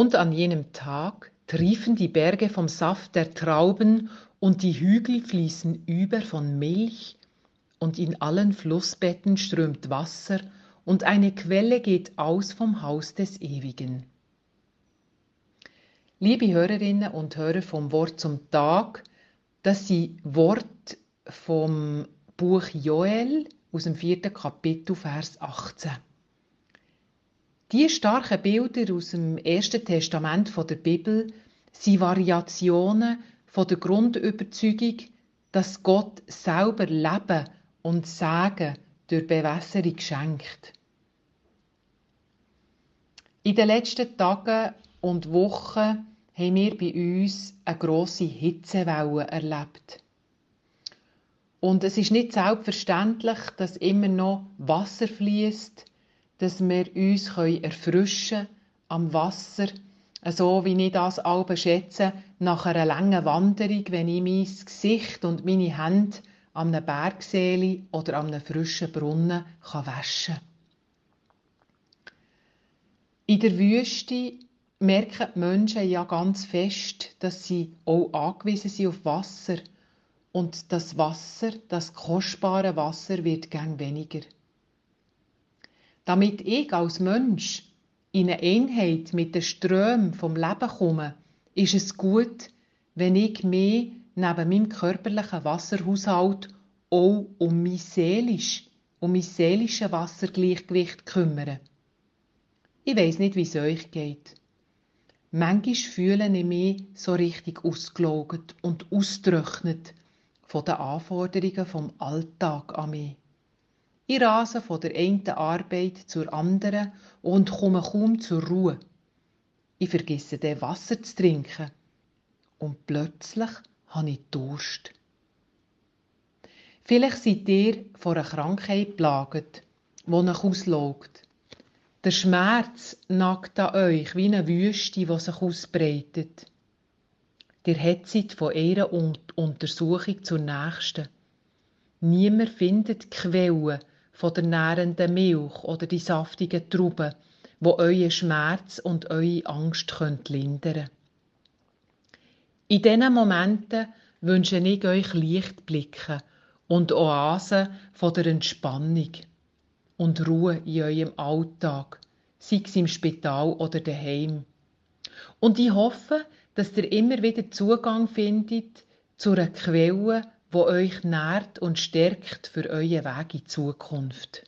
Und an jenem Tag triefen die Berge vom Saft der Trauben und die Hügel fließen über von Milch und in allen Flussbetten strömt Wasser und eine Quelle geht aus vom Haus des Ewigen. Liebe Hörerinnen und Hörer vom Wort zum Tag, das sind Wort vom Buch Joel aus dem vierten Kapitel, Vers 18. Die starken Bilder aus dem Ersten Testament der Bibel sind Variationen von der Grundüberzeugung, dass Gott selber Leben und Segen durch Bewässerung schenkt. In den letzten Tagen und Wochen haben wir bei uns eine grosse Hitzewelle erlebt. Und es ist nicht selbstverständlich, dass immer noch Wasser fließt, dass wir uns erfrischen können am Wasser, so wie ich das alle schätze, nach einer langen Wanderung, wenn ich mein Gesicht und meine Hände an einem Bergseeli oder an einem frischen Brunnen waschen kann. In der Wüste merken die Menschen ja ganz fest, dass sie auch angewiesen sind auf Wasser. Und das Wasser, das kostbare Wasser, wird gern weniger. Damit ich als Mensch in eine Einheit mit den Strömen vom Leben komme, ist es gut, wenn ich mich neben meinem körperlichen Wasserhaushalt auch um mein seelisch, um mein seelisches Wassergleichgewicht kümmere. Ich weiß nicht, wie es euch geht. Manchmal fühle ich mich so richtig ausgelogert und ausgetrocknet von den Anforderungen vom Alltag an mich. Ich rase von der einen Arbeit zur anderen und komme kaum zur Ruhe. Ich vergesse dann Wasser zu trinken. Und plötzlich habe ich Durst. Vielleicht seid ihr von einer Krankheit plagt, die euch auslaugt. Der Schmerz nagt an euch wie eine Wüste, die sich ausbreitet. Ihr hetzet von einer Untersuchung zur nächsten. Niemand findet Quellen von der nährenden Milch oder die saftigen Trauben, wo euren Schmerz und eure Angst lindern können. In diesen Momenten wünsche ich euch Lichtblicke und Oasen von der Entspannung und Ruhe in eurem Alltag, sei es im Spital oder daheim. Und ich hoffe, dass ihr immer wieder Zugang findet zu einer Quelle, wo euch nährt und stärkt für euren Weg in Zukunft.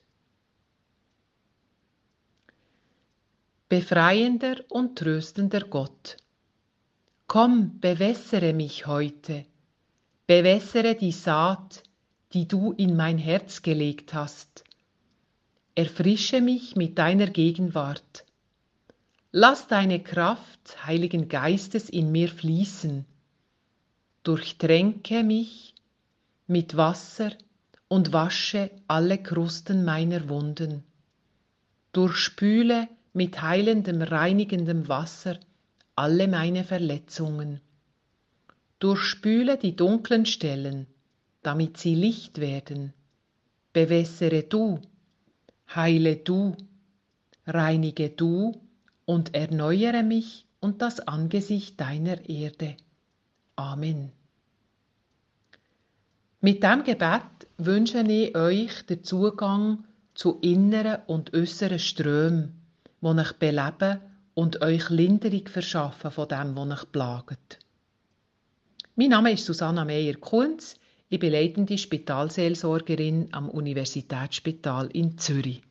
Befreiender und tröstender Gott. Komm, bewässere mich heute, bewässere die Saat, die du in mein Herz gelegt hast, Erfrische mich mit deiner Gegenwart. Lass deine Kraft, Heiligen Geistes, in mir fließen. Durchtränke mich mit Wasser und wasche alle Krusten meiner Wunden. Durchspüle mit heilendem, reinigendem Wasser alle meine Verletzungen. Durchspüle die dunklen Stellen, damit sie Licht werden. Bewässere du heile du, reinige du und erneuere mich und das Angesicht deiner Erde. Amen. Mit dem Gebet wünsche ich euch den Zugang zu inneren und äußeren Strömen, die euch beleben und euch Linderung verschaffen von dem, was euch plagt. Mein Name ist Susanna Meyer-Kunz. Ich bin leitende Spitalseelsorgerin am Universitätsspital in Zürich.